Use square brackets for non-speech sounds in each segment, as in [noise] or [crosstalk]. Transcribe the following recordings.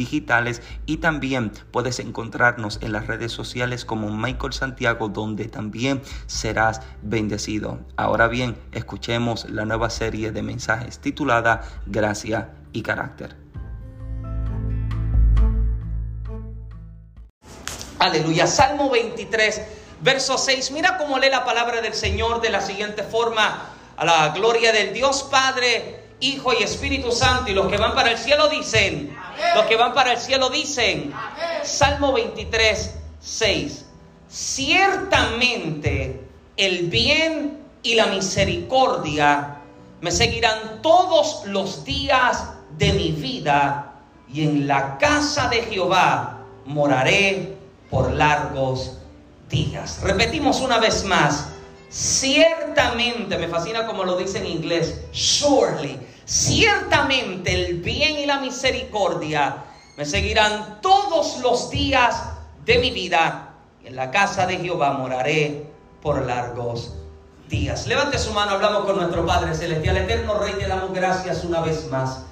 digitales y también puedes encontrarnos en las redes sociales como Michael Santiago donde también serás bendecido. Ahora bien, escuchemos la nueva serie de mensajes titulada Gracia y Carácter. Aleluya. Salmo 23, verso 6. Mira cómo lee la palabra del Señor de la siguiente forma. A la gloria del Dios Padre, Hijo y Espíritu Santo. Y los que van para el cielo dicen, los que van para el cielo dicen, Salmo 23, 6. Ciertamente el bien y la misericordia me seguirán todos los días de mi vida y en la casa de Jehová moraré por largos días. Repetimos una vez más. Ciertamente, me fascina como lo dice en inglés, surely, ciertamente el bien y la misericordia me seguirán todos los días de mi vida. Y en la casa de Jehová moraré por largos días. Levante su mano, hablamos con nuestro Padre Celestial, eterno Rey, te damos gracias una vez más.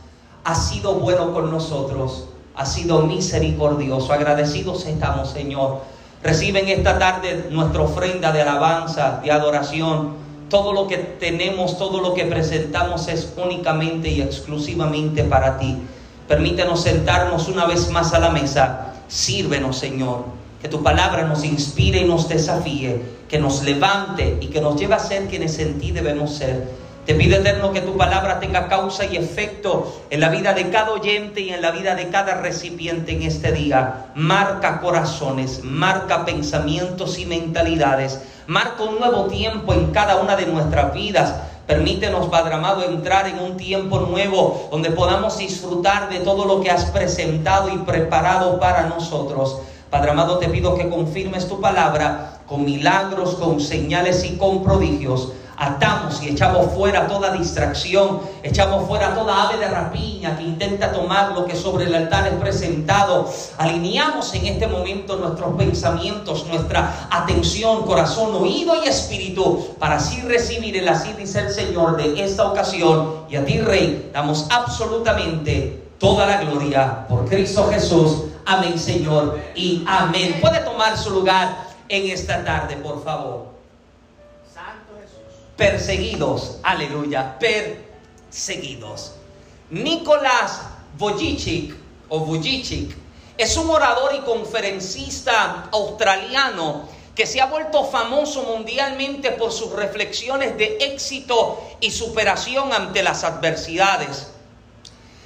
Ha sido bueno con nosotros, ha sido misericordioso. Agradecidos estamos, Señor. Reciben esta tarde nuestra ofrenda de alabanza, de adoración todo lo que tenemos, todo lo que presentamos es únicamente y exclusivamente para ti. Permítenos sentarnos una vez más a la mesa. Sírvenos, Señor. Que tu palabra nos inspire y nos desafíe, que nos levante y que nos lleve a ser quienes en ti debemos ser. Te pido, Eterno, que tu palabra tenga causa y efecto en la vida de cada oyente y en la vida de cada recipiente en este día. Marca corazones, marca pensamientos y mentalidades Marca un nuevo tiempo en cada una de nuestras vidas. Permítenos, Padre amado, entrar en un tiempo nuevo donde podamos disfrutar de todo lo que has presentado y preparado para nosotros. Padre amado, te pido que confirmes tu palabra con milagros, con señales y con prodigios atamos y echamos fuera toda distracción, echamos fuera toda ave de rapiña que intenta tomar lo que sobre el altar es presentado. Alineamos en este momento nuestros pensamientos, nuestra atención, corazón, oído y espíritu para así recibir el así dice el Señor de esta ocasión. Y a ti, Rey, damos absolutamente toda la gloria por Cristo Jesús. Amén, Señor, y amén. Puede tomar su lugar en esta tarde, por favor perseguidos, aleluya, perseguidos. Nicolás Vujicic o Vujicic es un orador y conferencista australiano que se ha vuelto famoso mundialmente por sus reflexiones de éxito y superación ante las adversidades.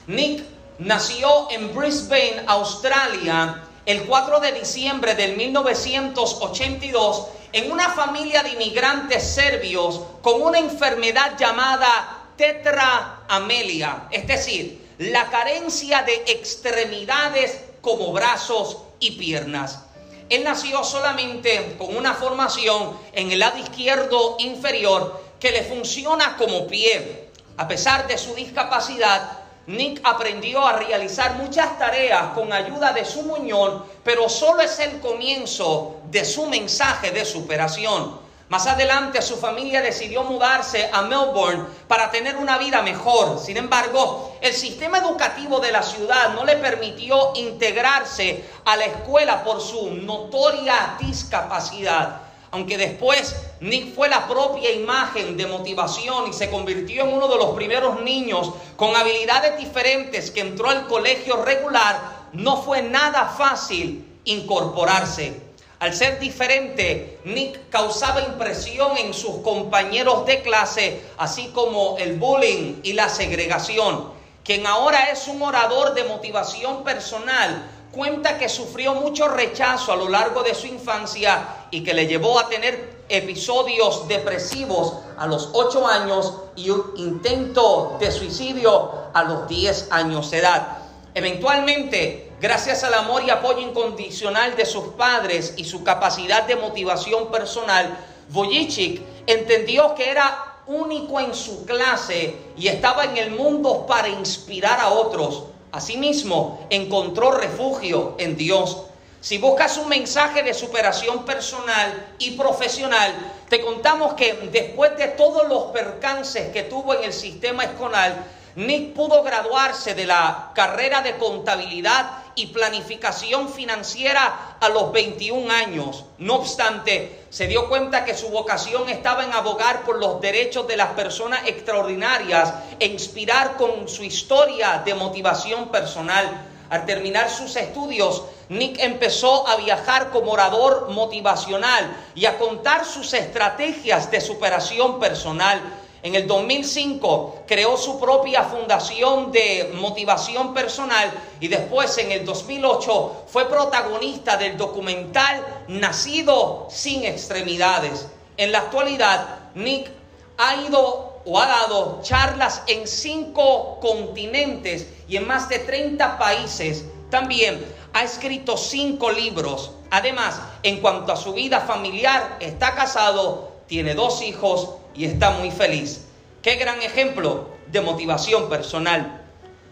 Nick nació en Brisbane, Australia, el 4 de diciembre del 1982 en una familia de inmigrantes serbios con una enfermedad llamada tetraamelia, es decir, la carencia de extremidades como brazos y piernas. Él nació solamente con una formación en el lado izquierdo inferior que le funciona como pie. A pesar de su discapacidad, Nick aprendió a realizar muchas tareas con ayuda de su muñón, pero solo es el comienzo de su mensaje de superación. Más adelante su familia decidió mudarse a Melbourne para tener una vida mejor. Sin embargo, el sistema educativo de la ciudad no le permitió integrarse a la escuela por su notoria discapacidad. Aunque después Nick fue la propia imagen de motivación y se convirtió en uno de los primeros niños con habilidades diferentes que entró al colegio regular, no fue nada fácil incorporarse. Al ser diferente, Nick causaba impresión en sus compañeros de clase, así como el bullying y la segregación. Quien ahora es un orador de motivación personal, cuenta que sufrió mucho rechazo a lo largo de su infancia y que le llevó a tener episodios depresivos a los 8 años y un intento de suicidio a los 10 años de edad. Eventualmente, gracias al amor y apoyo incondicional de sus padres y su capacidad de motivación personal, Vujicic entendió que era único en su clase y estaba en el mundo para inspirar a otros. Asimismo, encontró refugio en Dios. Si buscas un mensaje de superación personal y profesional, te contamos que después de todos los percances que tuvo en el sistema escolar, Nick pudo graduarse de la carrera de contabilidad y planificación financiera a los 21 años. No obstante, se dio cuenta que su vocación estaba en abogar por los derechos de las personas extraordinarias e inspirar con su historia de motivación personal. Al terminar sus estudios, Nick empezó a viajar como orador motivacional y a contar sus estrategias de superación personal. En el 2005 creó su propia fundación de motivación personal y después en el 2008 fue protagonista del documental Nacido sin extremidades. En la actualidad, Nick ha ido o ha dado charlas en cinco continentes y en más de 30 países. También ha escrito cinco libros. Además, en cuanto a su vida familiar, está casado, tiene dos hijos y está muy feliz. Qué gran ejemplo de motivación personal.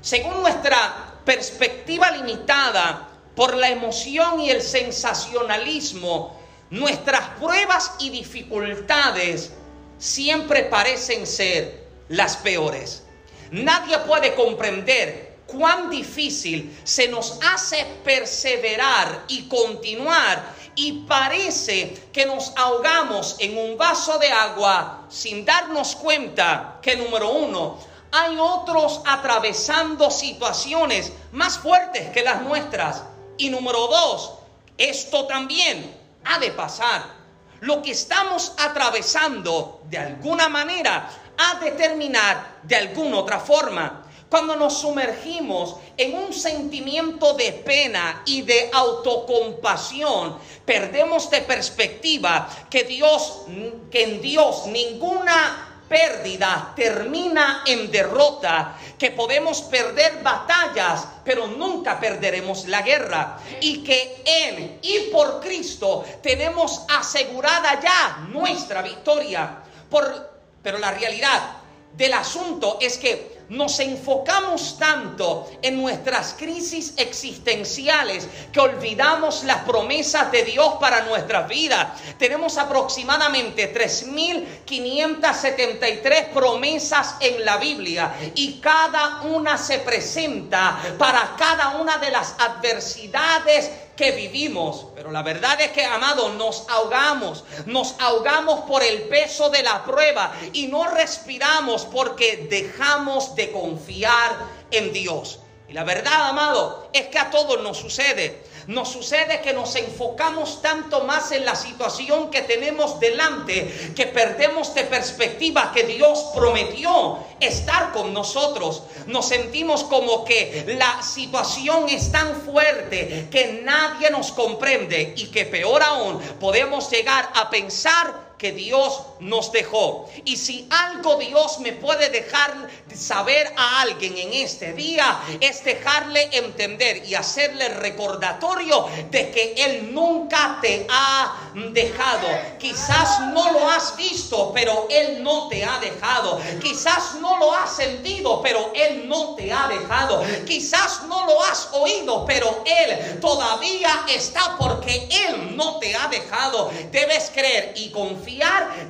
Según nuestra perspectiva limitada por la emoción y el sensacionalismo, nuestras pruebas y dificultades siempre parecen ser las peores. Nadie puede comprender cuán difícil se nos hace perseverar y continuar y parece que nos ahogamos en un vaso de agua sin darnos cuenta que número uno, hay otros atravesando situaciones más fuertes que las nuestras. Y número dos, esto también ha de pasar. Lo que estamos atravesando de alguna manera ha de terminar de alguna otra forma. Cuando nos sumergimos en un sentimiento de pena y de autocompasión, perdemos de perspectiva que Dios, que en Dios ninguna pérdida termina en derrota, que podemos perder batallas, pero nunca perderemos la guerra, y que en y por Cristo tenemos asegurada ya nuestra victoria. Por, pero la realidad del asunto es que nos enfocamos tanto en nuestras crisis existenciales que olvidamos las promesas de Dios para nuestra vida. Tenemos aproximadamente 3.573 promesas en la Biblia y cada una se presenta para cada una de las adversidades que vivimos. Pero la verdad es que, amado, nos ahogamos, nos ahogamos por el peso de la prueba y no respiramos porque dejamos de confiar en Dios. Y la verdad, amado, es que a todos nos sucede. Nos sucede que nos enfocamos tanto más en la situación que tenemos delante que perdemos de perspectiva que Dios prometió estar con nosotros. Nos sentimos como que la situación es tan fuerte que nadie nos comprende y que peor aún podemos llegar a pensar que Dios nos dejó. Y si algo Dios me puede dejar saber a alguien en este día, es dejarle entender y hacerle recordatorio de que Él nunca te ha dejado. Quizás no lo has visto, pero Él no te ha dejado. Quizás no lo has sentido, pero Él no te ha dejado. Quizás no lo has oído, pero Él todavía está porque Él no te ha dejado. Debes creer y confiar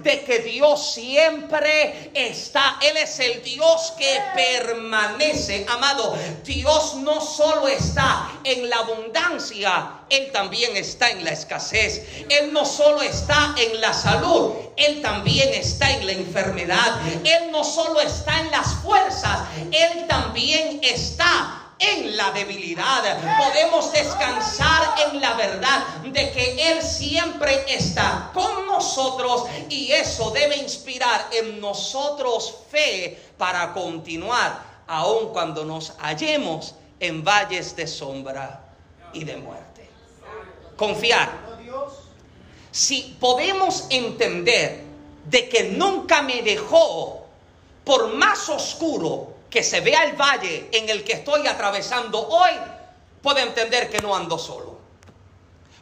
de que Dios siempre está. Él es el Dios que permanece. Amado, Dios no solo está en la abundancia, Él también está en la escasez. Él no solo está en la salud, Él también está en la enfermedad. Él no solo está en las fuerzas, Él también está en la debilidad. Podemos descansar en la verdad de que Él siempre está con nosotros y eso debe inspirar en nosotros fe para continuar, aun cuando nos hallemos en valles de sombra y de muerte. Confiar. Si podemos entender de que nunca me dejó, por más oscuro que se vea el valle en el que estoy atravesando hoy, puedo entender que no ando solo.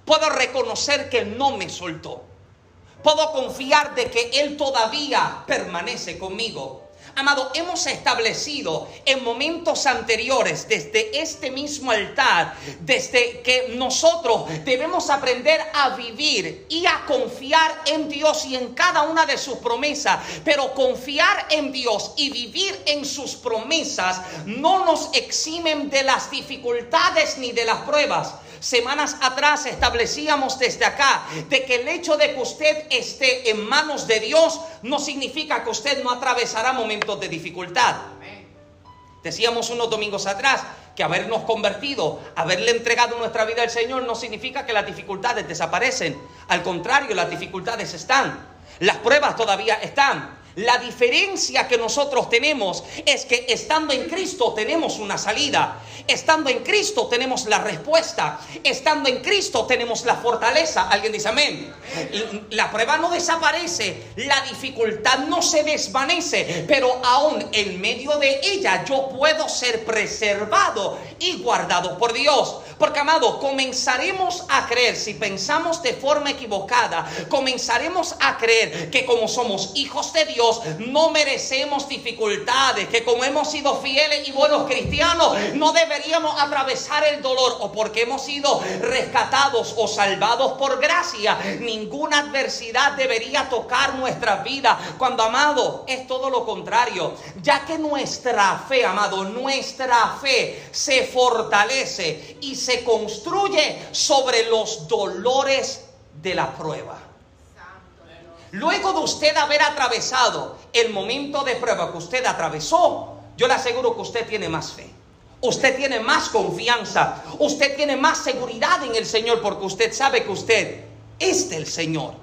Puedo reconocer que no me soltó. Puedo confiar de que Él todavía permanece conmigo. Amado, hemos establecido en momentos anteriores, desde este mismo altar, desde que nosotros debemos aprender a vivir y a confiar en Dios y en cada una de sus promesas. Pero confiar en Dios y vivir en sus promesas no nos eximen de las dificultades ni de las pruebas. Semanas atrás establecíamos desde acá de que el hecho de que usted esté en manos de Dios no significa que usted no atravesará momentos de dificultad. Decíamos unos domingos atrás que habernos convertido, haberle entregado nuestra vida al Señor no significa que las dificultades desaparecen. Al contrario, las dificultades están. Las pruebas todavía están. La diferencia que nosotros tenemos es que estando en Cristo tenemos una salida. Estando en Cristo tenemos la respuesta. Estando en Cristo tenemos la fortaleza. Alguien dice amén. La prueba no desaparece. La dificultad no se desvanece. Pero aún en medio de ella yo puedo ser preservado y guardado por Dios. Porque amado, comenzaremos a creer, si pensamos de forma equivocada, comenzaremos a creer que como somos hijos de Dios, no merecemos dificultades, que como hemos sido fieles y buenos cristianos, no deberíamos atravesar el dolor o porque hemos sido rescatados o salvados por gracia, ninguna adversidad debería tocar nuestra vida. Cuando, amado, es todo lo contrario, ya que nuestra fe, amado, nuestra fe se fortalece y se construye sobre los dolores de la prueba. Luego de usted haber atravesado el momento de prueba que usted atravesó, yo le aseguro que usted tiene más fe. Usted tiene más confianza. Usted tiene más seguridad en el Señor porque usted sabe que usted es del Señor.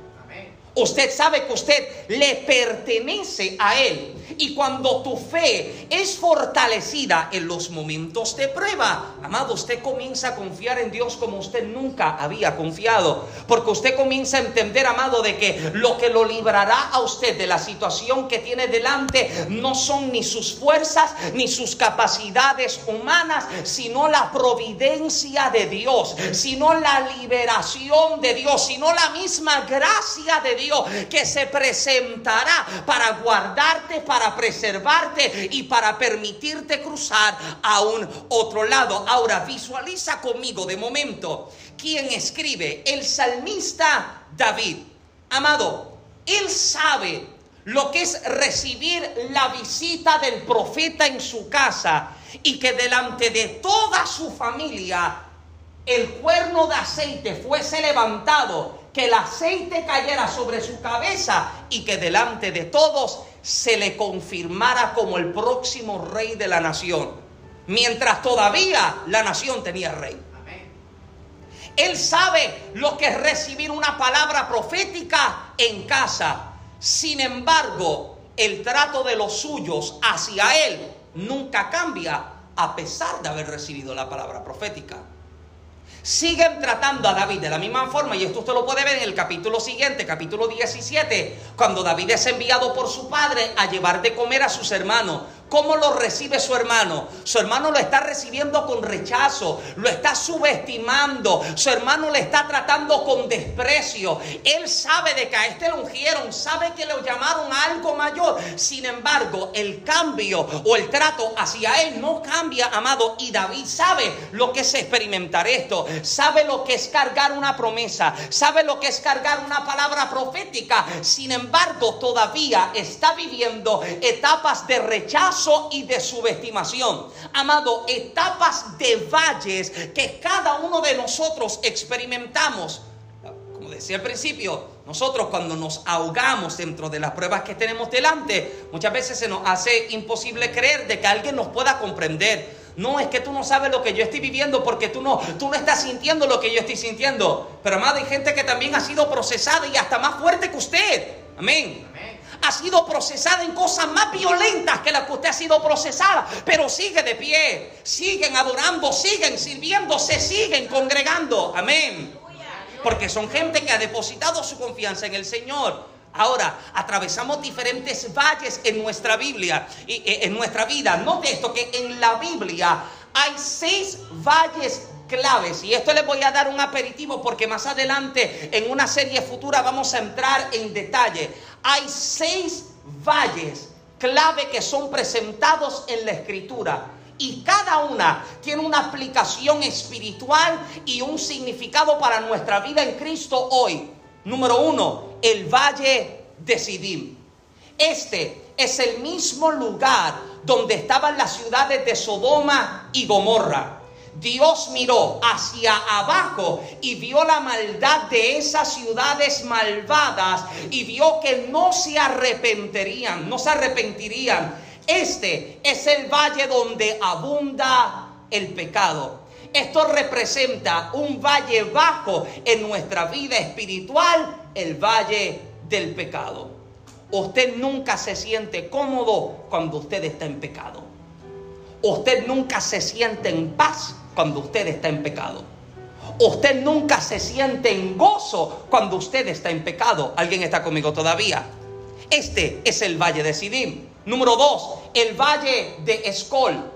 Usted sabe que usted le pertenece a Él. Y cuando tu fe es fortalecida en los momentos de prueba, amado, usted comienza a confiar en Dios como usted nunca había confiado. Porque usted comienza a entender, amado, de que lo que lo librará a usted de la situación que tiene delante no son ni sus fuerzas ni sus capacidades humanas, sino la providencia de Dios, sino la liberación de Dios, sino la misma gracia de Dios que se presentará para guardarte, para preservarte y para permitirte cruzar a un otro lado. Ahora visualiza conmigo de momento quién escribe, el salmista David. Amado, él sabe lo que es recibir la visita del profeta en su casa y que delante de toda su familia el cuerno de aceite fuese levantado que el aceite cayera sobre su cabeza y que delante de todos se le confirmara como el próximo rey de la nación, mientras todavía la nación tenía rey. Él sabe lo que es recibir una palabra profética en casa. Sin embargo, el trato de los suyos hacia él nunca cambia a pesar de haber recibido la palabra profética. Siguen tratando a David de la misma forma, y esto usted lo puede ver en el capítulo siguiente, capítulo 17, cuando David es enviado por su padre a llevar de comer a sus hermanos. ¿Cómo lo recibe su hermano? Su hermano lo está recibiendo con rechazo, lo está subestimando, su hermano le está tratando con desprecio. Él sabe de que a este lo ungieron, sabe que lo llamaron a algo mayor. Sin embargo, el cambio o el trato hacia él no cambia, amado. Y David sabe lo que es experimentar esto, sabe lo que es cargar una promesa, sabe lo que es cargar una palabra profética. Sin embargo, todavía está viviendo etapas de rechazo y de subestimación. Amado, etapas de valles que cada uno de nosotros experimentamos. Como decía al principio, nosotros cuando nos ahogamos dentro de las pruebas que tenemos delante, muchas veces se nos hace imposible creer de que alguien nos pueda comprender. No es que tú no sabes lo que yo estoy viviendo porque tú no, tú no estás sintiendo lo que yo estoy sintiendo. Pero amado, hay gente que también ha sido procesada y hasta más fuerte que usted. Amén ha sido procesada en cosas más violentas que las que usted ha sido procesada, pero sigue de pie, siguen adorando, siguen sirviendo, se siguen congregando. Amén. Porque son gente que ha depositado su confianza en el Señor. Ahora, atravesamos diferentes valles en nuestra Biblia y eh, en nuestra vida. Note esto que en la Biblia hay seis valles claves. Y esto les voy a dar un aperitivo porque más adelante en una serie futura vamos a entrar en detalle. Hay seis valles clave que son presentados en la escritura. Y cada una tiene una aplicación espiritual y un significado para nuestra vida en Cristo hoy. Número uno, el valle de Sidim. Este es el mismo lugar donde estaban las ciudades de Sodoma y Gomorra. Dios miró hacia abajo y vio la maldad de esas ciudades malvadas y vio que no se arrepentirían, no se arrepentirían. Este es el valle donde abunda el pecado. Esto representa un valle bajo en nuestra vida espiritual, el valle del pecado. Usted nunca se siente cómodo cuando usted está en pecado. Usted nunca se siente en paz cuando usted está en pecado. Usted nunca se siente en gozo cuando usted está en pecado. ¿Alguien está conmigo todavía? Este es el valle de Sidim. Número dos, el valle de Escol.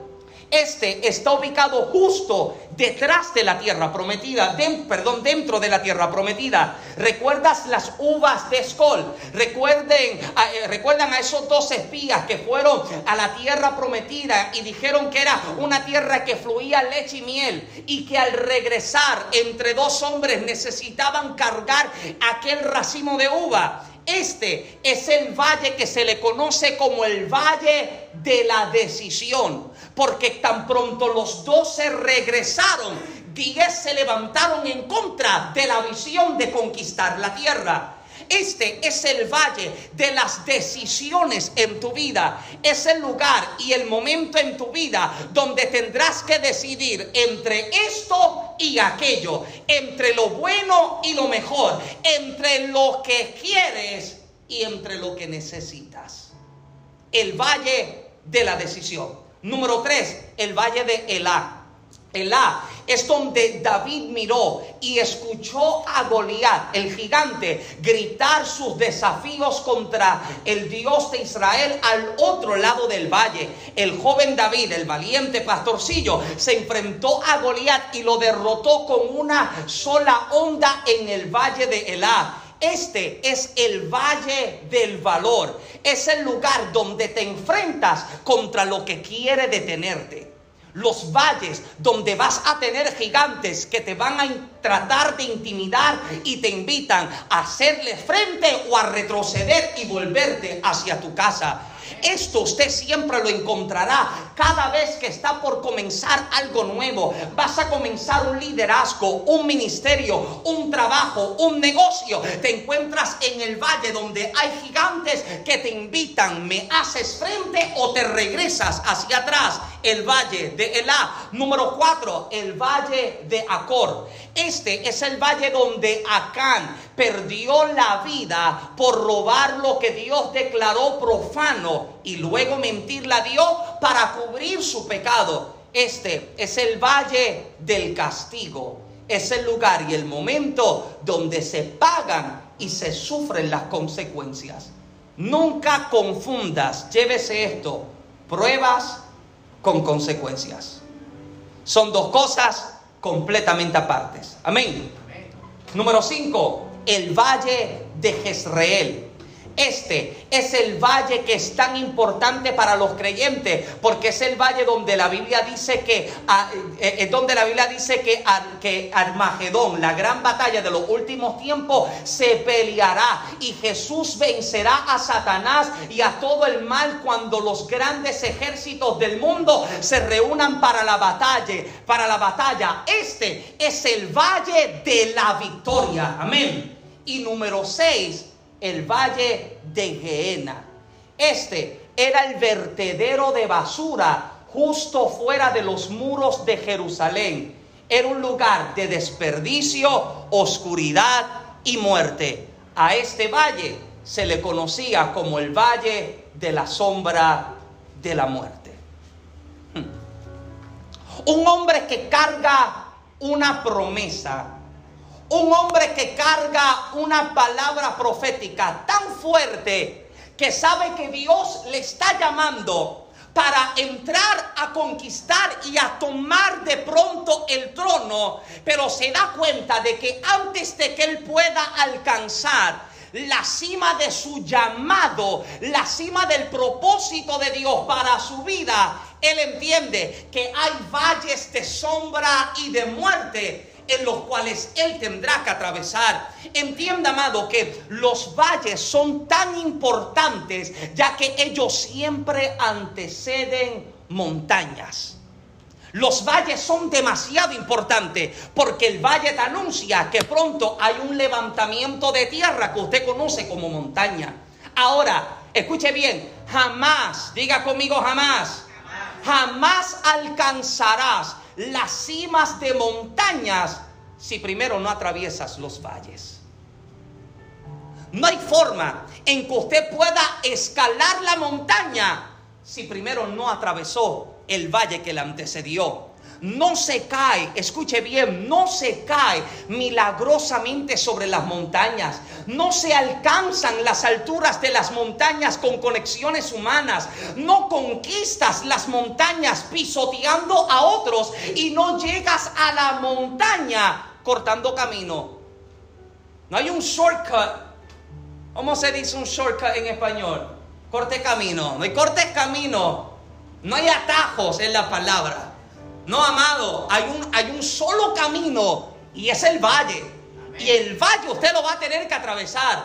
Este está ubicado justo detrás de la tierra prometida, perdón, dentro de la tierra prometida. ¿Recuerdas las uvas de Escol? Recuerden, eh, recuerdan a esos dos espías que fueron a la tierra prometida y dijeron que era una tierra que fluía leche y miel y que al regresar entre dos hombres necesitaban cargar aquel racimo de uva. Este es el valle que se le conoce como el valle de la decisión, porque tan pronto los dos se regresaron, diez se levantaron en contra de la visión de conquistar la tierra. Este es el valle de las decisiones en tu vida. Es el lugar y el momento en tu vida donde tendrás que decidir entre esto y aquello, entre lo bueno y lo mejor, entre lo que quieres y entre lo que necesitas. El valle de la decisión. Número tres, el valle de Elá. Elá es donde David miró y escuchó a Goliat, el gigante, gritar sus desafíos contra el Dios de Israel al otro lado del valle. El joven David, el valiente pastorcillo, se enfrentó a Goliat y lo derrotó con una sola onda en el valle de Elá. Este es el valle del valor. Es el lugar donde te enfrentas contra lo que quiere detenerte los valles donde vas a tener gigantes que te van a tratar de intimidar y te invitan a hacerle frente o a retroceder y volverte hacia tu casa. Esto usted siempre lo encontrará cada vez que está por comenzar algo nuevo. Vas a comenzar un liderazgo, un ministerio, un trabajo, un negocio. Te encuentras en el valle donde hay gigantes que te invitan, me haces frente o te regresas hacia atrás. El valle de Elá. Número cuatro, el valle de Acor. Este es el valle donde Acán perdió la vida por robar lo que Dios declaró profano y luego mentirle a Dios para cubrir su pecado. Este es el valle del castigo. es el lugar y el momento donde se pagan y se sufren las consecuencias. Nunca confundas, llévese esto, pruebas con consecuencias. Son dos cosas completamente apartes. Amén. Número 5, el valle de Jezreel. Este es el valle que es tan importante para los creyentes, porque es el valle donde la Biblia dice que, ah, eh, es donde la Biblia dice que, que Armagedón, la gran batalla de los últimos tiempos, se peleará y Jesús vencerá a Satanás y a todo el mal cuando los grandes ejércitos del mundo se reúnan para la batalla, para la batalla. Este es el valle de la victoria. Amén. Y número 6 el valle de Geena. Este era el vertedero de basura justo fuera de los muros de Jerusalén. Era un lugar de desperdicio, oscuridad y muerte. A este valle se le conocía como el valle de la sombra de la muerte. Hmm. Un hombre que carga una promesa un hombre que carga una palabra profética tan fuerte que sabe que Dios le está llamando para entrar a conquistar y a tomar de pronto el trono, pero se da cuenta de que antes de que él pueda alcanzar la cima de su llamado, la cima del propósito de Dios para su vida, él entiende que hay valles de sombra y de muerte en los cuales Él tendrá que atravesar. Entienda, amado, que los valles son tan importantes ya que ellos siempre anteceden montañas. Los valles son demasiado importantes porque el valle te anuncia que pronto hay un levantamiento de tierra que usted conoce como montaña. Ahora, escuche bien, jamás, diga conmigo jamás, jamás alcanzarás las cimas de montañas si primero no atraviesas los valles. No hay forma en que usted pueda escalar la montaña si primero no atravesó el valle que le antecedió no se cae, escuche bien, no se cae milagrosamente sobre las montañas, no se alcanzan las alturas de las montañas con conexiones humanas, no conquistas las montañas pisoteando a otros y no llegas a la montaña cortando camino. No hay un shortcut. ¿Cómo se dice un shortcut en español? Corte camino. No hay corte camino. No hay atajos en la palabra. No, amado, hay un, hay un solo camino y es el valle. Y el valle usted lo va a tener que atravesar.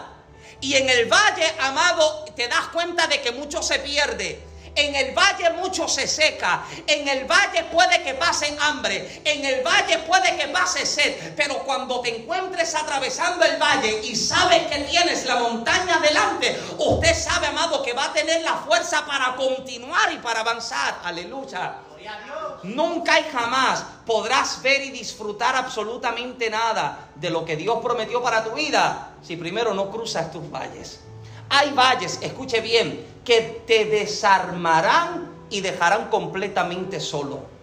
Y en el valle, amado, te das cuenta de que mucho se pierde. En el valle mucho se seca. En el valle puede que pase hambre. En el valle puede que pase sed. Pero cuando te encuentres atravesando el valle y sabes que tienes la montaña delante, usted sabe, amado, que va a tener la fuerza para continuar y para avanzar. Aleluya. Nunca y jamás podrás ver y disfrutar absolutamente nada de lo que Dios prometió para tu vida si primero no cruzas tus valles. Hay valles, escuche bien, que te desarmarán y dejarán completamente solo.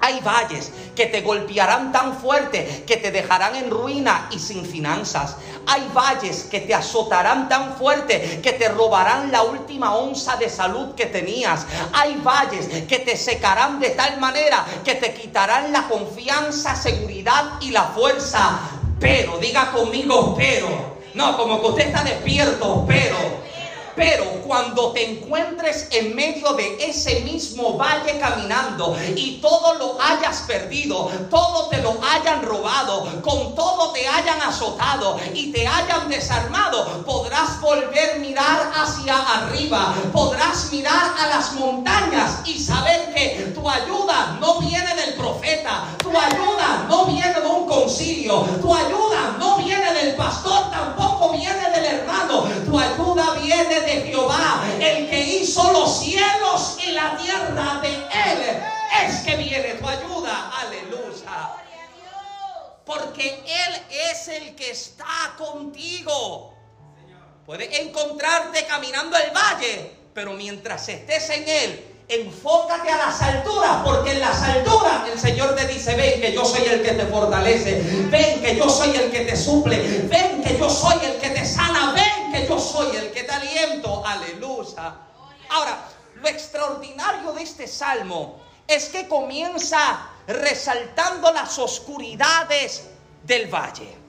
Hay valles que te golpearán tan fuerte que te dejarán en ruina y sin finanzas. Hay valles que te azotarán tan fuerte que te robarán la última onza de salud que tenías. Hay valles que te secarán de tal manera que te quitarán la confianza, seguridad y la fuerza. Pero, diga conmigo, pero. No, como que usted está despierto, pero pero cuando te encuentres en medio de ese mismo valle caminando y todo lo hayas perdido, todo te lo hayan robado, con todo te hayan azotado y te hayan desarmado, podrás volver a mirar hacia arriba, podrás mirar a las montañas y saber que tu ayuda no viene del profeta, tu ayuda no viene de un concilio, tu ayuda no viene del pastor, tampoco viene del hermano, tu ayuda viene de Jehová, el que hizo los cielos y la tierra de Él, es que viene tu ayuda. Aleluya. Porque Él es el que está contigo. Puede encontrarte caminando el valle, pero mientras estés en Él, Enfócate a las alturas, porque en las alturas el Señor te dice, ven que yo soy el que te fortalece, ven que yo soy el que te suple, ven que yo soy el que te sana, ven que yo soy aliento. Aleluya. Ahora, lo extraordinario de este salmo es que comienza resaltando las oscuridades del valle.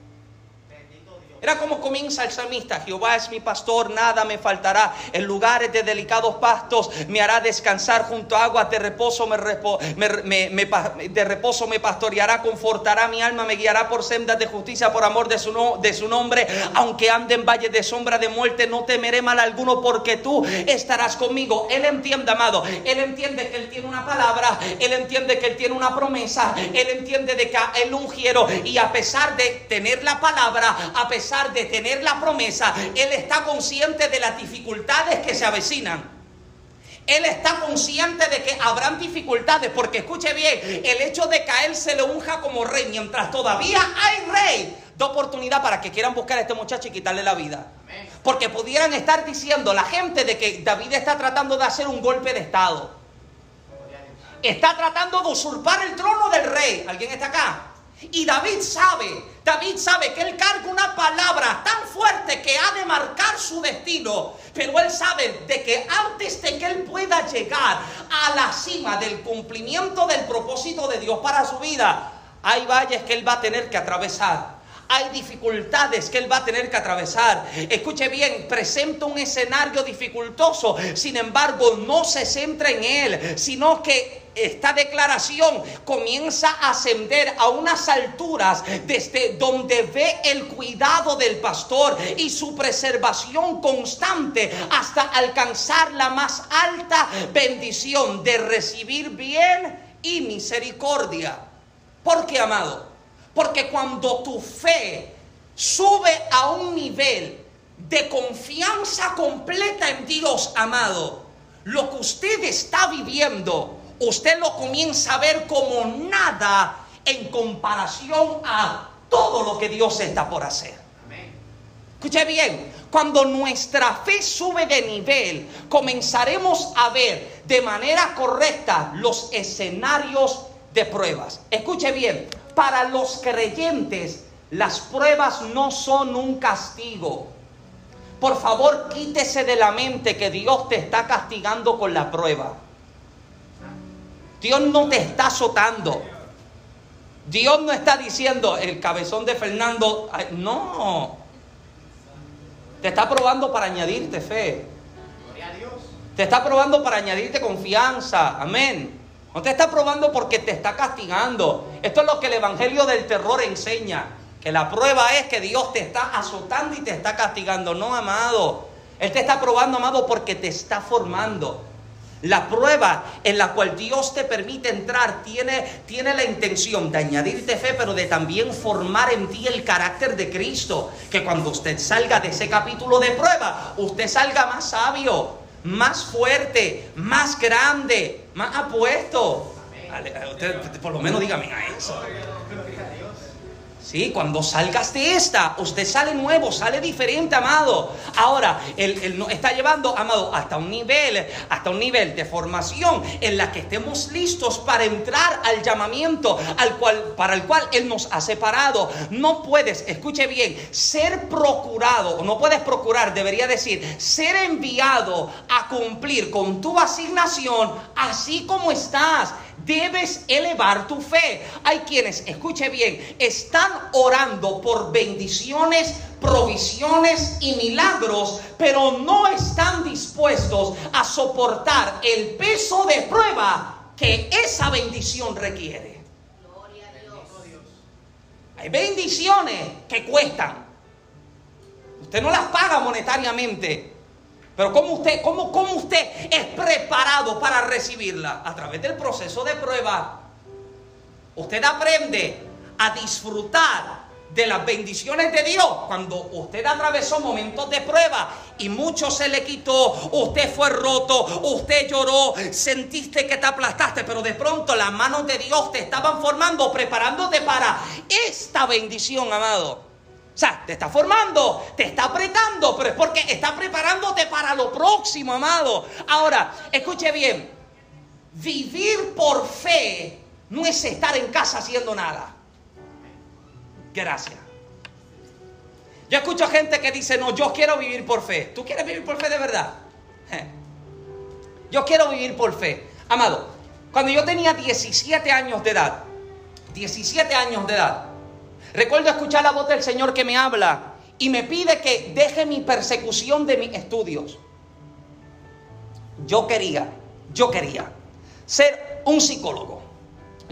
Era como comienza el salmista, Jehová es mi pastor, nada me faltará. En lugares de delicados pastos me hará descansar junto a aguas de reposo, me, de reposo me pastoreará, confortará mi alma, me guiará por sendas de justicia por amor de su, de su nombre. Aunque ande en valle de sombra de muerte, no temeré mal alguno porque tú estarás conmigo. Él entiende, amado, él entiende que él tiene una palabra, él entiende que él tiene una promesa, él entiende de que él ungiero y a pesar de tener la palabra, a pesar de tener la promesa, Él está consciente de las dificultades que se avecinan. Él está consciente de que habrán dificultades, porque escuche bien, el hecho de que a él se le unja como rey, mientras todavía hay rey, da oportunidad para que quieran buscar a este muchacho y quitarle la vida. Porque pudieran estar diciendo la gente de que David está tratando de hacer un golpe de estado. Está tratando de usurpar el trono del rey. ¿Alguien está acá? Y David sabe, David sabe que él carga una palabra tan fuerte que ha de marcar su destino. Pero él sabe de que antes de que él pueda llegar a la cima del cumplimiento del propósito de Dios para su vida, hay valles que él va a tener que atravesar hay dificultades que él va a tener que atravesar. Escuche bien, presenta un escenario dificultoso, sin embargo no se centra en él, sino que esta declaración comienza a ascender a unas alturas desde donde ve el cuidado del pastor y su preservación constante hasta alcanzar la más alta bendición de recibir bien y misericordia. ¿Por qué, amado? Porque cuando tu fe sube a un nivel de confianza completa en Dios, amado, lo que usted está viviendo, usted lo comienza a ver como nada en comparación a todo lo que Dios está por hacer. Escuche bien, cuando nuestra fe sube de nivel, comenzaremos a ver de manera correcta los escenarios de pruebas. Escuche bien, para los creyentes las pruebas no son un castigo. Por favor, quítese de la mente que Dios te está castigando con la prueba. Dios no te está azotando. Dios no está diciendo el cabezón de Fernando. no. Te está probando para añadirte fe. Te está probando para añadirte confianza. Amén. No te está probando porque te está castigando. Esto es lo que el Evangelio del terror enseña. Que la prueba es que Dios te está azotando y te está castigando. No, amado. Él te está probando, amado, porque te está formando. La prueba en la cual Dios te permite entrar tiene, tiene la intención de añadirte fe, pero de también formar en ti el carácter de Cristo. Que cuando usted salga de ese capítulo de prueba, usted salga más sabio, más fuerte, más grande, más apuesto. Usted, por lo menos dígame a eso. Sí, cuando salgas de esta, usted sale nuevo, sale diferente, amado. Ahora, él, nos está llevando, amado, hasta un nivel, hasta un nivel de formación en la que estemos listos para entrar al llamamiento al cual, para el cual Él nos ha separado. No puedes, escuche bien, ser procurado, o no puedes procurar, debería decir, ser enviado a cumplir con tu asignación así como estás debes elevar tu fe. Hay quienes, escuche bien, están orando por bendiciones, provisiones y milagros, pero no están dispuestos a soportar el peso de prueba que esa bendición requiere. Hay bendiciones que cuestan. Usted no las paga monetariamente, pero ¿cómo usted, cómo, cómo usted es preparado para recibirla? A través del proceso de prueba. Usted aprende a disfrutar de las bendiciones de Dios cuando usted atravesó momentos de prueba y mucho se le quitó, usted fue roto, usted lloró, sentiste que te aplastaste, pero de pronto las manos de Dios te estaban formando, preparándote para esta bendición, amado. Sea, te está formando, te está apretando, pero es porque está preparándote para lo próximo, amado. Ahora, escuche bien, vivir por fe no es estar en casa haciendo nada. Gracias. Yo escucho gente que dice, no, yo quiero vivir por fe. ¿Tú quieres vivir por fe de verdad? Yo quiero vivir por fe. Amado, cuando yo tenía 17 años de edad, 17 años de edad, recuerdo escuchar la voz del Señor que me habla y me pide que deje mi persecución de mis estudios. Yo quería, yo quería ser un psicólogo.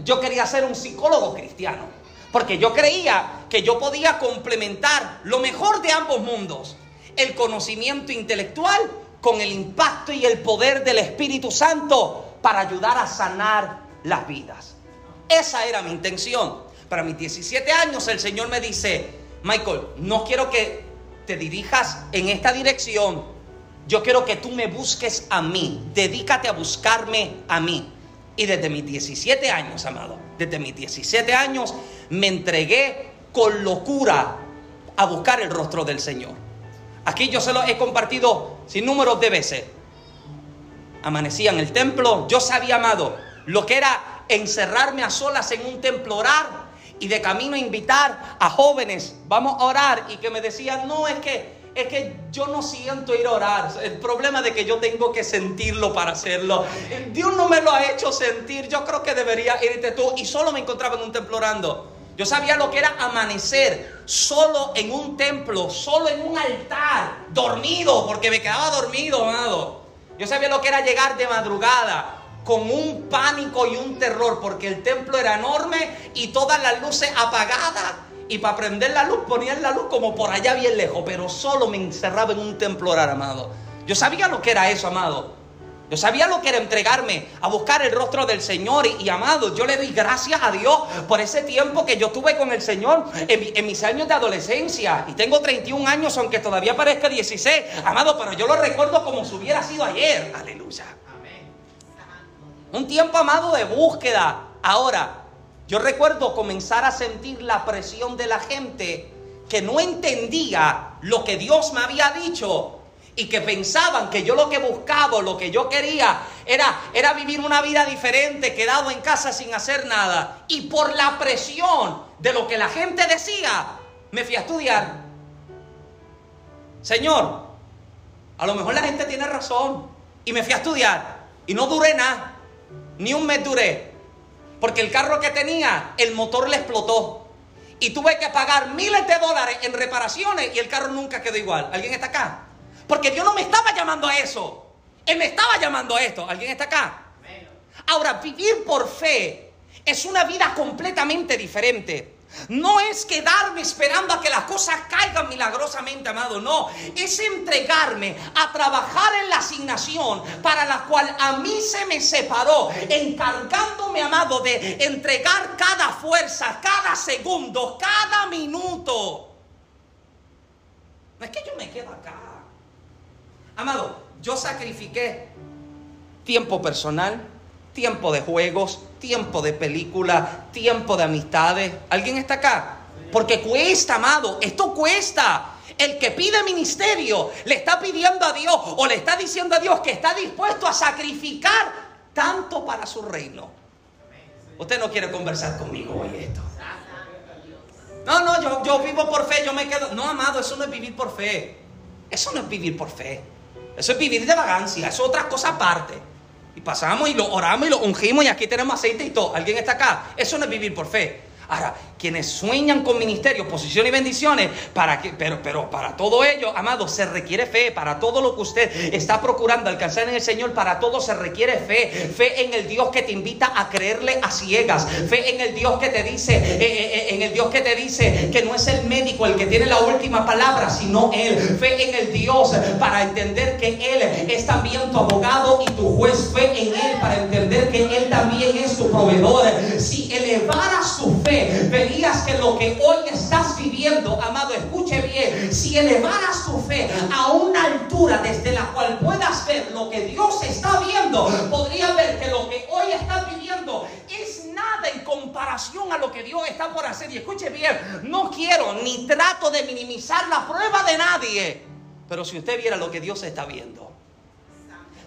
Yo quería ser un psicólogo cristiano. Porque yo creía que yo podía complementar lo mejor de ambos mundos. El conocimiento intelectual con el impacto y el poder del Espíritu Santo para ayudar a sanar las vidas. Esa era mi intención. Para mis 17 años el Señor me dice, Michael, no quiero que te dirijas en esta dirección. Yo quiero que tú me busques a mí. Dedícate a buscarme a mí. Y desde mis 17 años, amado, desde mis 17 años me entregué con locura a buscar el rostro del Señor. Aquí yo se lo he compartido sin números de veces. Amanecía en el templo, yo sabía, amado, lo que era encerrarme a solas en un templo, orar y de camino invitar a jóvenes, vamos a orar, y que me decían, no, es que, es que yo no siento ir a orar, el problema de que yo tengo que sentirlo para hacerlo, Dios no me lo ha hecho sentir, yo creo que debería irte tú, y solo me encontraba en un templo orando. Yo sabía lo que era amanecer solo en un templo, solo en un altar, dormido, porque me quedaba dormido, amado. Yo sabía lo que era llegar de madrugada, con un pánico y un terror porque el templo era enorme y todas las luces apagadas. Y para prender la luz ponían la luz como por allá bien lejos, pero solo me encerraba en un templo amado. Yo sabía lo que era eso, amado. Yo sabía lo que era entregarme a buscar el rostro del Señor y, amado, yo le doy gracias a Dios por ese tiempo que yo tuve con el Señor en, en, mis años de adolescencia. Y tengo 31 años, aunque todavía parezca 16. Amado, pero yo lo recuerdo como si hubiera sido ayer. Aleluya. Un tiempo amado de búsqueda. Ahora, yo recuerdo comenzar a sentir la presión de la gente que no entendía lo que Dios me había dicho y que pensaban que yo lo que buscaba, lo que yo quería, era, era vivir una vida diferente, quedado en casa sin hacer nada. Y por la presión de lo que la gente decía, me fui a estudiar. Señor, a lo mejor la gente tiene razón. Y me fui a estudiar. Y no duré nada. Ni un mes duré. Porque el carro que tenía, el motor le explotó. Y tuve que pagar miles de dólares en reparaciones y el carro nunca quedó igual. ¿Alguien está acá? Porque Dios no me estaba llamando a eso. Él me estaba llamando a esto. ¿Alguien está acá? Ahora, vivir por fe es una vida completamente diferente. No es quedarme esperando a que las cosas caigan milagrosamente, amado. No, es entregarme a trabajar en la asignación para la cual a mí se me separó, encargándome, amado, de entregar cada fuerza, cada segundo, cada minuto. No es que yo me quedo acá. Amado, yo sacrifiqué tiempo personal, tiempo de juegos, tiempo de película, tiempo de amistades. ¿Alguien está acá? Porque cuesta, amado, esto cuesta. El que pide ministerio le está pidiendo a Dios o le está diciendo a Dios que está dispuesto a sacrificar tanto para su reino. Usted no quiere conversar conmigo hoy esto. No, no, yo, yo vivo por fe, yo me quedo. No, amado, eso no es vivir por fe. Eso no es vivir por fe. Eso es vivir de vagancia, eso es otra cosa aparte. Y pasamos y lo oramos y lo ungimos y aquí tenemos aceite y todo. ¿Alguien está acá? Eso no es vivir por fe. Ahora, quienes sueñan con ministerio, posición y bendiciones, para que, pero, pero para todo ello, amado, se requiere fe. Para todo lo que usted está procurando alcanzar en el Señor, para todo se requiere fe. Fe en el Dios que te invita a creerle a ciegas. Fe en el Dios que te dice, eh, eh, eh, en el Dios que te dice que no es el médico el que tiene la última palabra, sino Él. Fe en el Dios para entender que Él es también tu abogado y tu juez. Fe en Él para entender que Él también es tu proveedor. Si elevaras tu fe, verías que lo que hoy estás viviendo, amado, escuche bien, si elevaras tu fe a una altura desde la cual puedas ver lo que Dios está viendo, podrías ver que lo que hoy estás viviendo es nada en comparación a lo que Dios está por hacer. Y escuche bien, no quiero ni trato de minimizar la prueba de nadie, pero si usted viera lo que Dios está viendo,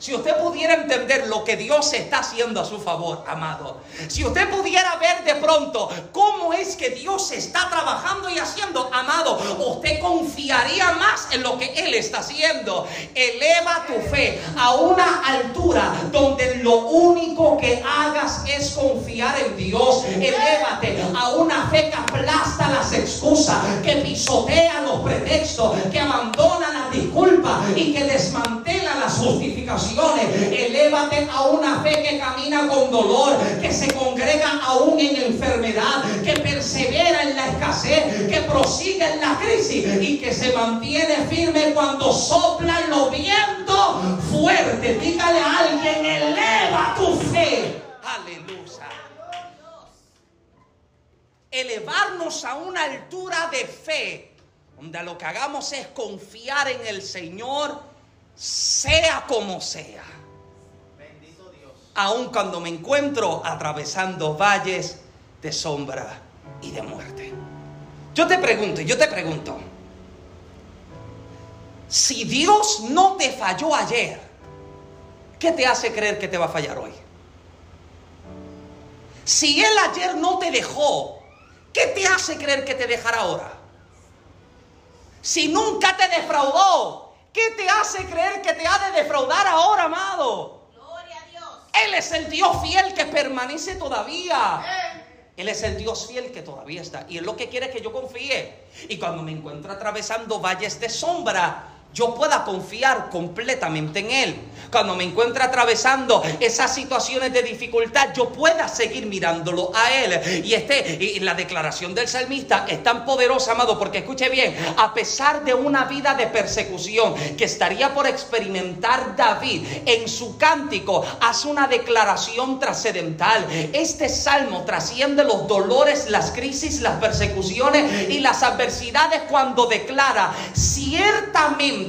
Si usted pudiera entender lo que Dios está haciendo a su favor, amado. Si usted pudiera ver de pronto cómo es que Dios está trabajando y haciendo, amado, usted confiaría más en lo que Él está haciendo. Eleva tu fe a una altura donde lo único que hagas es confiar en Dios. Elévate a una fe que aplasta las excusas, que pisotea los pretextos, que abandona las disculpas y que desmantela las justificaciones Elévate a una fe que camina con dolor, que se congrega aún en enfermedad, que persevera en la escasez, que prosigue en la crisis y que se mantiene firme cuando soplan los vientos fuertes. Dígale a alguien, eleva tu fe. Aleluya. Elevarnos a una altura de fe, donde lo que hagamos es confiar en el Señor sea como sea. Bendito Dios. Aun cuando me encuentro atravesando valles de sombra y de muerte. Yo te pregunto, yo te pregunto, si Dios no te falló ayer, ¿qué te hace creer que te va a fallar hoy? Si Él ayer no te dejó, ¿qué te hace creer que te dejará ahora? Si nunca te defraudó, ¿Qué te hace creer que te ha de defraudar ahora, amado? Gloria a Dios. Él es el Dios fiel que permanece todavía. Él es el Dios fiel que todavía está. Y es lo que quiere que yo confíe. Y cuando me encuentro atravesando valles de sombra, yo pueda confiar completamente en Él. Cuando me encuentre atravesando esas situaciones de dificultad, yo pueda seguir mirándolo a Él. Y, este, y la declaración del salmista es tan poderosa, amado, porque escuche bien, a pesar de una vida de persecución que estaría por experimentar David, en su cántico hace una declaración trascendental. Este salmo trasciende los dolores, las crisis, las persecuciones y las adversidades cuando declara, ciertamente,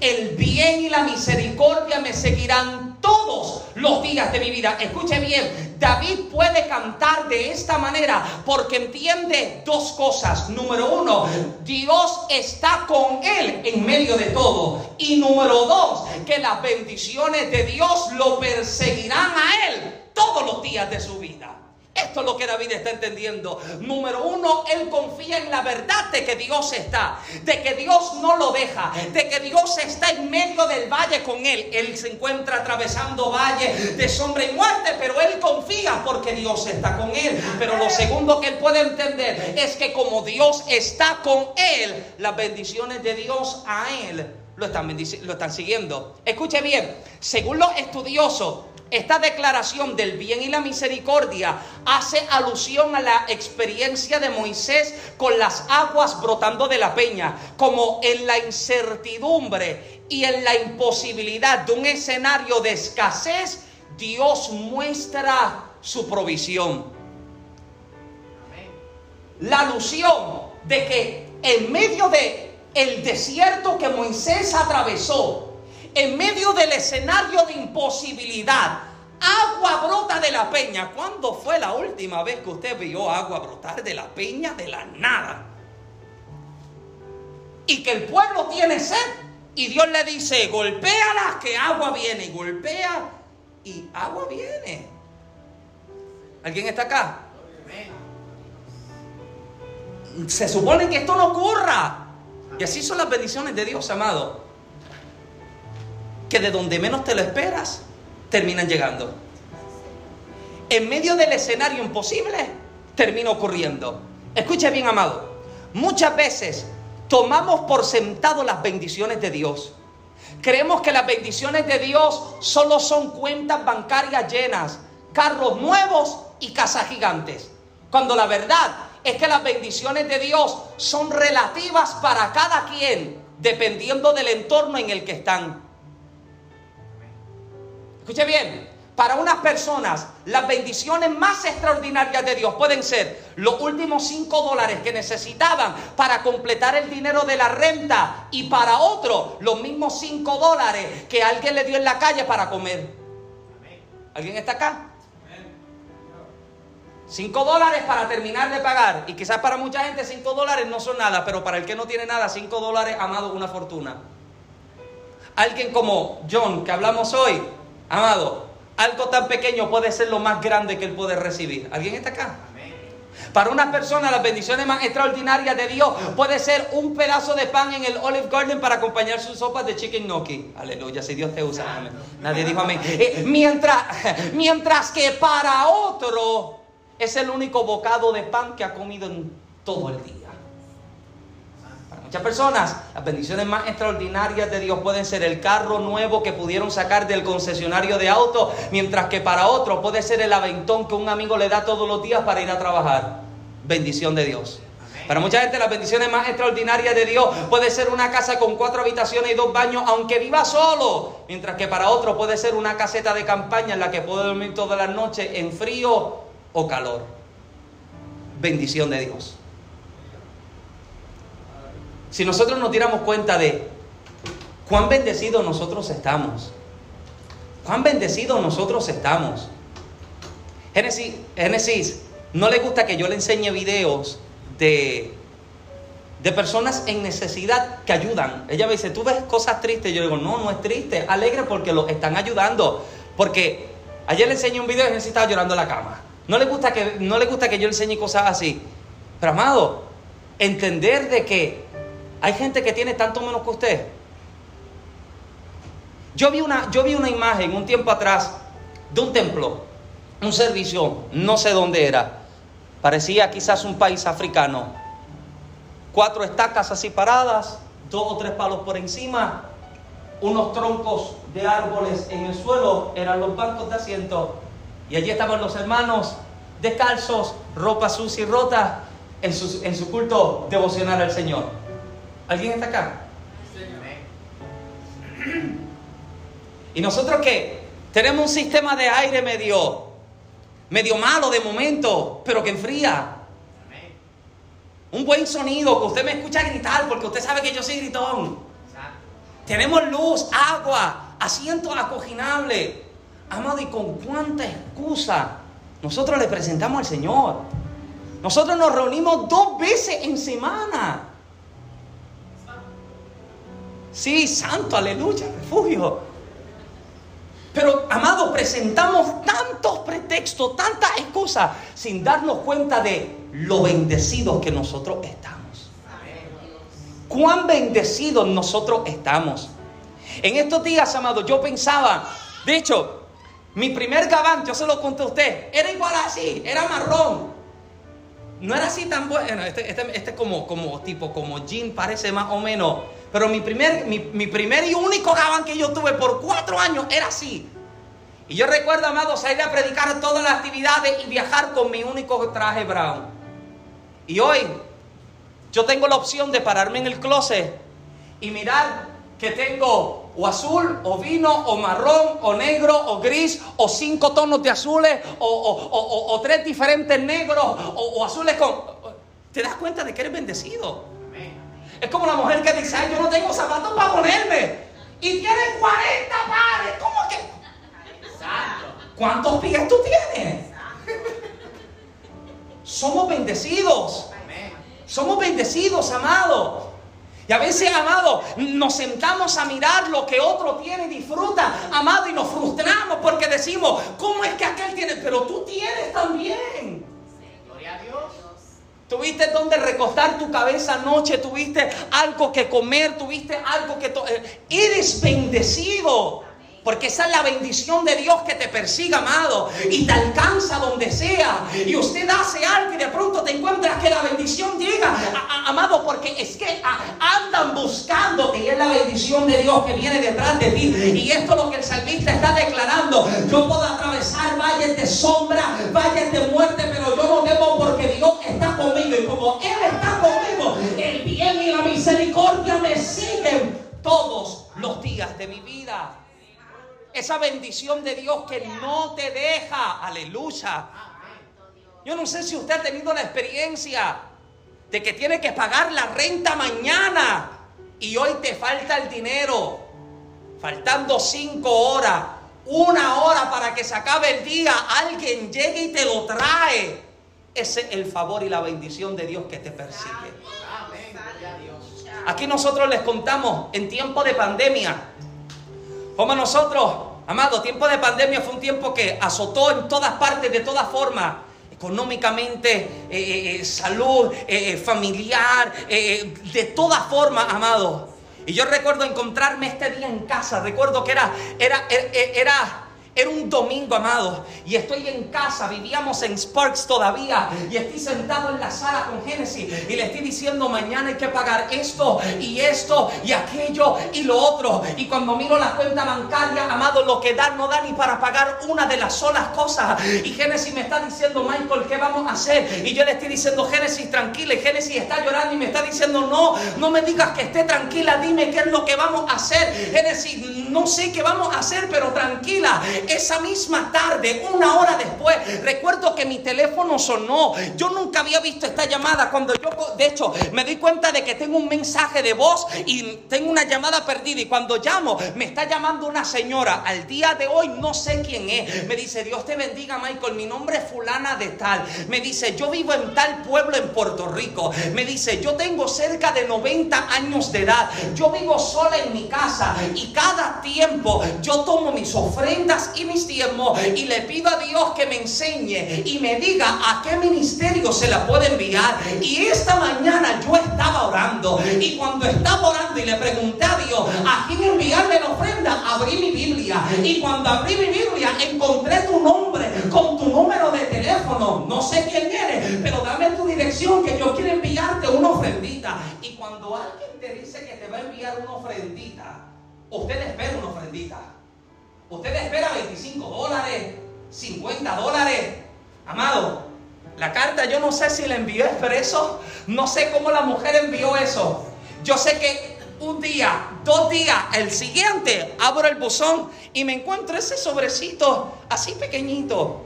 el bien y la misericordia me seguirán todos los días de mi vida. Escuche bien, David puede cantar de esta manera porque entiende dos cosas. Número uno, Dios está con él en medio de todo. Y número dos, que las bendiciones de Dios lo perseguirán a él todos los días de su vida. Esto es lo que David está entendiendo. Número uno, él confía en la verdad de que Dios está, de que Dios no lo deja, de que Dios está en medio del valle con él. Él se encuentra atravesando valle de sombra y muerte, pero él confía porque Dios está con él. Pero lo segundo que él puede entender es que como Dios está con él, las bendiciones de Dios a él lo están, lo están siguiendo. Escuche bien, según los estudiosos, esta declaración del bien y la misericordia hace alusión a la experiencia de Moisés con las aguas brotando de la peña, como en la incertidumbre y en la imposibilidad de un escenario de escasez, Dios muestra su provisión. La alusión de que en medio de el desierto que Moisés atravesó, en medio del escenario de imposibilidad, agua brota de la peña. ¿Cuándo fue la última vez que usted vio agua brotar de la peña de la nada? Y que el pueblo tiene sed. Y Dios le dice, golpéala que agua viene. Y golpea y agua viene. ¿Alguien está acá? Se supone que esto no ocurra. Y así son las bendiciones de Dios, amado que de donde menos te lo esperas, terminan llegando. En medio del escenario imposible, termina ocurriendo. Escucha bien, amado. Muchas veces tomamos por sentado las bendiciones de Dios. Creemos que las bendiciones de Dios solo son cuentas bancarias llenas, carros nuevos y casas gigantes. Cuando la verdad es que las bendiciones de Dios son relativas para cada quien, dependiendo del entorno en el que están. Escuche bien, para unas personas las bendiciones más extraordinarias de Dios pueden ser los últimos 5 dólares que necesitaban para completar el dinero de la renta y para otro los mismos 5 dólares que alguien le dio en la calle para comer. ¿Alguien está acá? 5 dólares para terminar de pagar. Y quizás para mucha gente 5 dólares no son nada, pero para el que no tiene nada, 5 dólares, amado, una fortuna. Alguien como John, que hablamos hoy, Amado, algo tan pequeño puede ser lo más grande que él puede recibir. ¿Alguien está acá? Para una persona las bendiciones más extraordinarias de Dios puede ser un pedazo de pan en el Olive Garden para acompañar sus sopas de chicken gnocchi. Aleluya, si Dios te usa. Nadie dijo amén. Eh, mientras, [laughs] mientras que para otro es el único bocado de pan que ha comido en todo el día. Muchas personas, las bendiciones más extraordinarias de Dios pueden ser el carro nuevo que pudieron sacar del concesionario de auto, mientras que para otro puede ser el aventón que un amigo le da todos los días para ir a trabajar. Bendición de Dios. Para mucha gente las bendiciones más extraordinarias de Dios puede ser una casa con cuatro habitaciones y dos baños, aunque viva solo. Mientras que para otro puede ser una caseta de campaña en la que puede dormir todas las noches en frío o calor. Bendición de Dios. Si nosotros nos diéramos cuenta de cuán bendecidos nosotros estamos, cuán bendecidos nosotros estamos. Génesis, Génesis, no le gusta que yo le enseñe videos de, de personas en necesidad que ayudan. Ella me dice, tú ves cosas tristes. Yo digo, no, no es triste, alegre porque lo están ayudando. Porque ayer le enseñé un video y él estaba llorando en la cama. No le gusta que, no le gusta que yo le enseñe cosas así. Pero amado, entender de que hay gente que tiene tanto menos que usted. Yo vi una, yo vi una imagen un tiempo atrás de un templo, un servicio, no sé dónde era. Parecía quizás un país africano. Cuatro estacas así paradas, dos o tres palos por encima, unos troncos de árboles en el suelo, eran los bancos de asiento. Y allí estaban los hermanos descalzos, ropa sucia y rota, en su, en su culto devocional al Señor. ¿Alguien está acá? ¿Y nosotros qué? Tenemos un sistema de aire medio, medio malo de momento, pero que enfría. Un buen sonido, que usted me escucha gritar porque usted sabe que yo soy gritón. Tenemos luz, agua, asiento acoginable. Amado, ¿y con cuánta excusa nosotros le presentamos al Señor? Nosotros nos reunimos dos veces en semana. Sí, santo, aleluya, refugio. Pero, amado, presentamos tantos pretextos, tantas excusas, sin darnos cuenta de lo bendecidos que nosotros estamos. Cuán bendecidos nosotros estamos. En estos días, amado, yo pensaba, de hecho, mi primer gabán, yo se lo conté a usted, era igual así, era marrón. No era así tan bueno, este, este, este como, como tipo, como jean parece más o menos pero mi primer, mi, primer y único gabán que yo tuve por cuatro años era así. Y yo recuerdo, amado, salir a predicar todas las actividades y viajar con mi único traje brown. Y hoy yo tengo la opción de pararme en el closet y mirar que tengo o azul, o vino, o marrón, o negro, o gris, o cinco tonos de azules, o, o tres diferentes negros, o, azules con... ¿Te das cuenta de que eres bendecido? Es como la mujer que dice, Ay, yo no tengo zapatos para ponerme. Y tiene 40 pares. ¿Cómo que? ¿Cuántos pies tú tienes? Somos bendecidos. Somos bendecidos, amados. Y a veces, amado, nos sentamos a mirar lo que otro tiene y disfruta, amado, y nos frustramos porque decimos, ¿cómo es que aquel tiene? Pero tú tienes también. Tuviste donde recostar tu cabeza anoche, tuviste algo que comer, tuviste algo que... Eh, eres bendecido. Porque esa es la bendición de Dios que te persigue, amado, y te alcanza donde sea. Y usted hace algo y de pronto te encuentras que la bendición llega, amado, porque es que andan buscando y es la bendición de Dios que viene detrás de ti. Y esto es lo que el salmista está declarando. Yo puedo atravesar valles de sombra, valles de muerte, pero yo no debo porque Dios está conmigo. Y como Él está conmigo, el bien y la misericordia me siguen todos los días de mi vida. Esa bendición de Dios que no te deja. Aleluya. Yo no sé si usted ha tenido la experiencia de que tiene que pagar la renta mañana y hoy te falta el dinero. Faltando cinco horas, una hora para que se acabe el día, alguien llegue y te lo trae. Ese es el favor y la bendición de Dios que te persigue. Aquí nosotros les contamos en tiempo de pandemia como nosotros Amado, tiempo de pandemia fue un tiempo que azotó en todas partes, de todas formas económicamente, eh, eh, eh, salud, familiar, de todas formas, amado. Y yo recuerdo encontrarme este día en casa, recuerdo que era, era, era, era era un domingo, amado, y estoy en casa, vivíamos en Sparks todavía, y estoy sentado en la sala con Génesis, y le estoy diciendo, mañana hay que pagar esto, y esto, y aquello, y lo otro. Y cuando miro la cuenta bancaria, amado, lo que da no da ni para pagar una de las solas cosas. Y Génesis me está diciendo, Michael, ¿qué vamos a hacer? Y yo le estoy diciendo, Génesis, tranquila, y Génesis está llorando y me está diciendo, no, no me digas que esté tranquila, dime qué es lo que vamos a hacer. Génesis, no sé qué vamos a hacer, pero tranquila. Esa misma tarde, una hora después, recuerdo que mi teléfono sonó. Yo nunca había visto esta llamada. Cuando yo, de hecho, me di cuenta de que tengo un mensaje de voz y tengo una llamada perdida. Y cuando llamo, me está llamando una señora. Al día de hoy no sé quién es. Me dice, Dios te bendiga, Michael. Mi nombre es fulana de tal. Me dice, yo vivo en tal pueblo en Puerto Rico. Me dice, yo tengo cerca de 90 años de edad. Yo vivo sola en mi casa. Y cada tiempo yo tomo mis ofrendas y mis tiempos y le pido a Dios que me enseñe y me diga a qué ministerio se la puede enviar. Y esta mañana yo estaba orando y cuando estaba orando y le pregunté a Dios a quién enviarle la ofrenda, abrí mi Biblia y cuando abrí mi Biblia encontré tu nombre con tu número de teléfono. No sé quién eres, pero dame tu dirección que yo quiero enviarte una ofrendita. Y cuando alguien te dice que te va a enviar una ofrendita, usted espera una ofrendita. Usted espera 25 dólares, 50 dólares. Amado, la carta yo no sé si la envió expreso, no sé cómo la mujer envió eso. Yo sé que un día, dos días, el siguiente, abro el buzón y me encuentro ese sobrecito así pequeñito.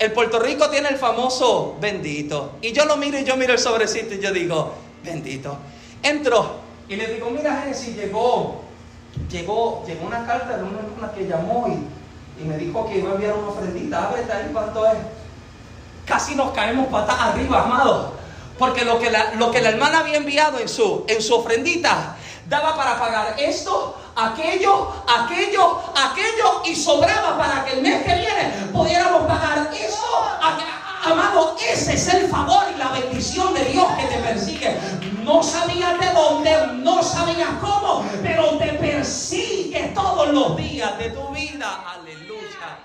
El Puerto Rico tiene el famoso bendito. Y yo lo miro y yo miro el sobrecito y yo digo, bendito. Entro y le digo, mira Génesis, llegó llegó, llegó una carta de una hermana que llamó y, y, me dijo que iba a enviar una ofrendita. Ábrete ahí cuánto es. Casi nos caemos patas arriba, amado. Porque lo que, la, lo que la hermana había enviado en su, en su ofrendita daba para pagar esto, aquello, aquello, aquello y sobraba para que el mes que viene pudiéramos pagar eso, Amado, ese es el favor y la bendición de Dios que te persigue. No sabías de dónde, no sabías cómo, pero te persigue todos los días de tu vida. Aleluya.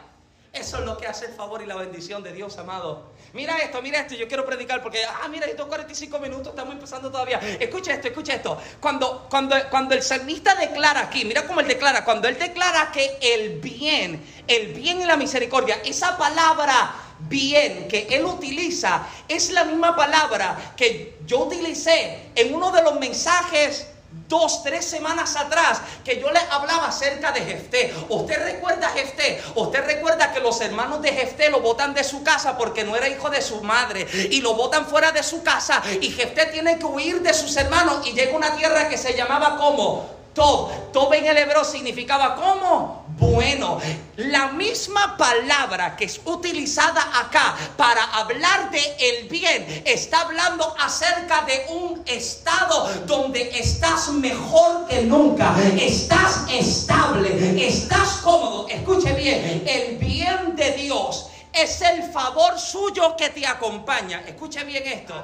Eso es lo que hace el favor y la bendición de Dios, amado. Mira esto, mira esto, yo quiero predicar porque, ah, mira, estos 45 minutos, estamos empezando todavía. Escucha esto, escucha esto. Cuando, cuando, cuando el salmista declara aquí, mira cómo él declara, cuando él declara que el bien, el bien y la misericordia, esa palabra bien que él utiliza es la misma palabra que yo utilicé en uno de los mensajes dos, tres semanas atrás que yo les hablaba acerca de Jefté. ¿Usted recuerda a Jefté? ¿Usted recuerda que los hermanos de Jefté lo botan de su casa porque no era hijo de su madre y lo botan fuera de su casa y Jefté tiene que huir de sus hermanos y llega a una tierra que se llamaba como Tob. Tob en el hebreo significaba como bueno. La misma palabra que es utilizada acá para hablar de el bien está hablando acerca de un estado donde estás mejor que nunca, estás estable, estás cómodo. Escuche bien, el bien de Dios es el favor suyo que te acompaña. Escuche bien esto.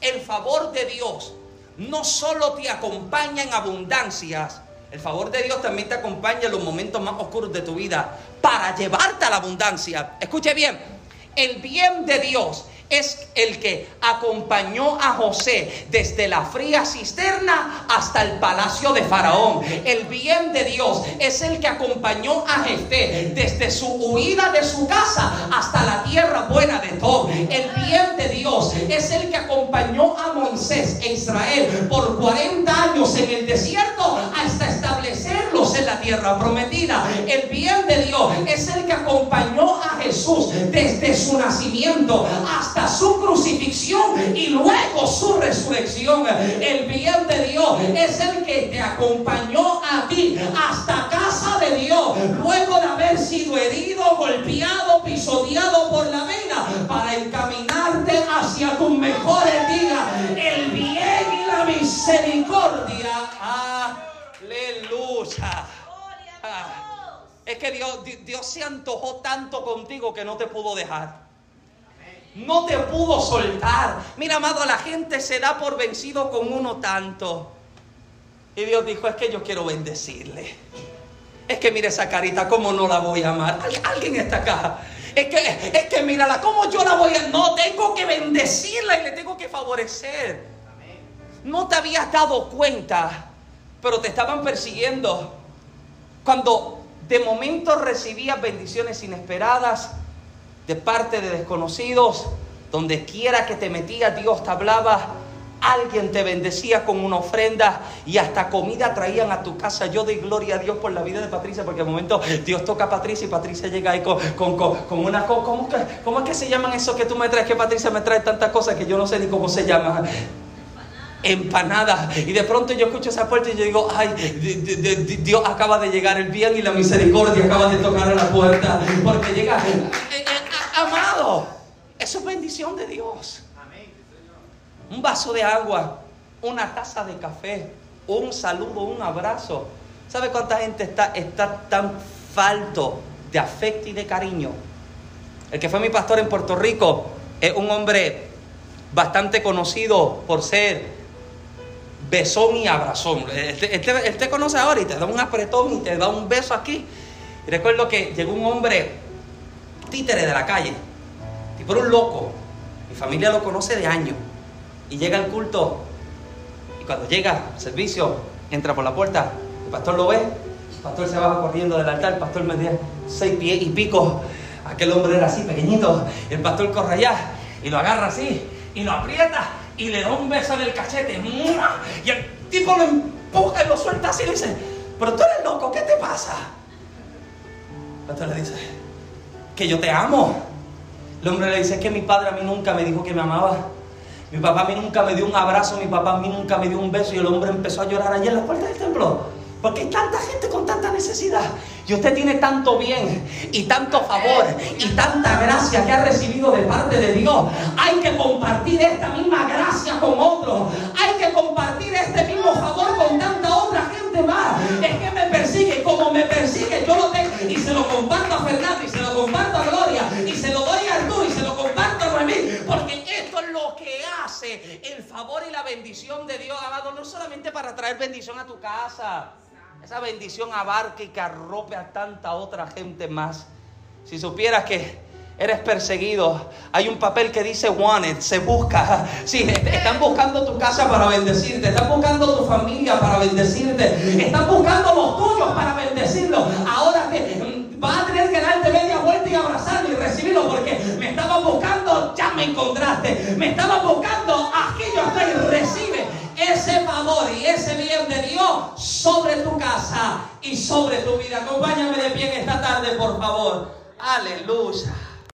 El favor de Dios no solo te acompaña en abundancias, el favor de Dios también te acompaña en los momentos más oscuros de tu vida para llevarte a la abundancia. Escuche bien, el bien de Dios es el que acompañó a José desde la fría cisterna hasta el palacio de Faraón. El bien de Dios es el que acompañó a Jefté desde su huida de su casa hasta la tierra buena de todo. El bien de Dios es el que acompañó a Moisés e Israel por 40 años en el desierto hasta establecerlos en la tierra prometida. El bien de Dios es el que acompañó a Jesús desde su nacimiento hasta su crucifixión y luego su resurrección. El bien de Dios es el que te acompañó a ti hasta casa de Dios, luego de haber sido herido, golpeado, pisoteado por la vida, para encaminarte hacia tus mejores días. El bien y la misericordia. Aleluya. Ah. Es que Dios, Dios se antojó tanto contigo que no te pudo dejar. No te pudo soltar. Mira, amado, la gente se da por vencido con uno tanto. Y Dios dijo, es que yo quiero bendecirle. Es que mire esa carita, ¿cómo no la voy a amar? Alguien está acá. Es que, es que mírala, ¿cómo yo la voy a... No, tengo que bendecirla y le tengo que favorecer. No te habías dado cuenta, pero te estaban persiguiendo. Cuando de momento recibías bendiciones inesperadas de parte de desconocidos, donde quiera que te metías, Dios te hablaba Alguien te bendecía con una ofrenda y hasta comida traían a tu casa. Yo doy gloria a Dios por la vida de Patricia, porque de momento Dios toca a Patricia y Patricia llega ahí con, con, con, una cosa. ¿cómo, ¿Cómo es que se llaman eso que tú me traes? Que Patricia me trae tantas cosas que yo no sé ni cómo se llaman empanada. Y de pronto yo escucho esa puerta y yo digo, ay, Dios acaba de llegar el bien y la misericordia acaba de tocar a la puerta. Porque llega, eh, eh, amado, eso es bendición de Dios un vaso de agua, una taza de café, un saludo, un abrazo. ¿Sabe cuánta gente está, está tan falto de afecto y de cariño? El que fue mi pastor en Puerto Rico es un hombre bastante conocido por ser besón y abrazón. Él te, conoce ahora y te da un apretón y te da un beso aquí. Y recuerdo que llegó un hombre títere de la calle, tipo un loco. Mi familia lo conoce de años y llega al culto. Y cuando llega al servicio, entra por la puerta, el pastor lo ve, el pastor se baja corriendo del altar, el pastor me dice seis pies y pico. Aquel hombre era así, pequeñito. El pastor corre allá y lo agarra así y lo aprieta y le da un beso en el cachete. Y el tipo lo empuja y lo suelta así y le dice, pero tú eres loco, ¿qué te pasa? El pastor le dice, que yo te amo. El hombre le dice, es que mi padre a mí nunca me dijo que me amaba. Mi papá a mí nunca me dio un abrazo, mi papá a mí nunca me dio un beso y el hombre empezó a llorar allí en la puerta del templo. Porque hay tanta gente con tanta necesidad. Y usted tiene tanto bien y tanto favor y tanta gracia que ha recibido de parte de Dios. Hay que compartir esta misma gracia con otros. Hay que compartir este mismo favor con tanta otra gente más. Es que me persigue como me persigue, yo lo tengo y se lo comparto a Fernando y se lo comparto a Gloria y se lo doy a Arturo y se lo comparto a Noemí. Porque esto es lo que hace el favor y la bendición de Dios, amado, no solamente para traer bendición a tu casa. Esa bendición abarque y que a tanta otra gente más. Si supieras que eres perseguido. Hay un papel que dice wanted, se busca. Sí, están buscando tu casa para bendecirte, están buscando tu familia para bendecirte, están buscando los tuyos para bendecirlo. Ahora que va a tener que darte media vuelta y abrazarlo y recibirlo porque me estaba buscando, ya me encontraste. Me estaba buscando, aquí yo estoy, recibe ese favor y ese bien de Dios sobre tu casa y sobre tu vida. Acompáñame de pie en esta tarde, por favor. Aleluya.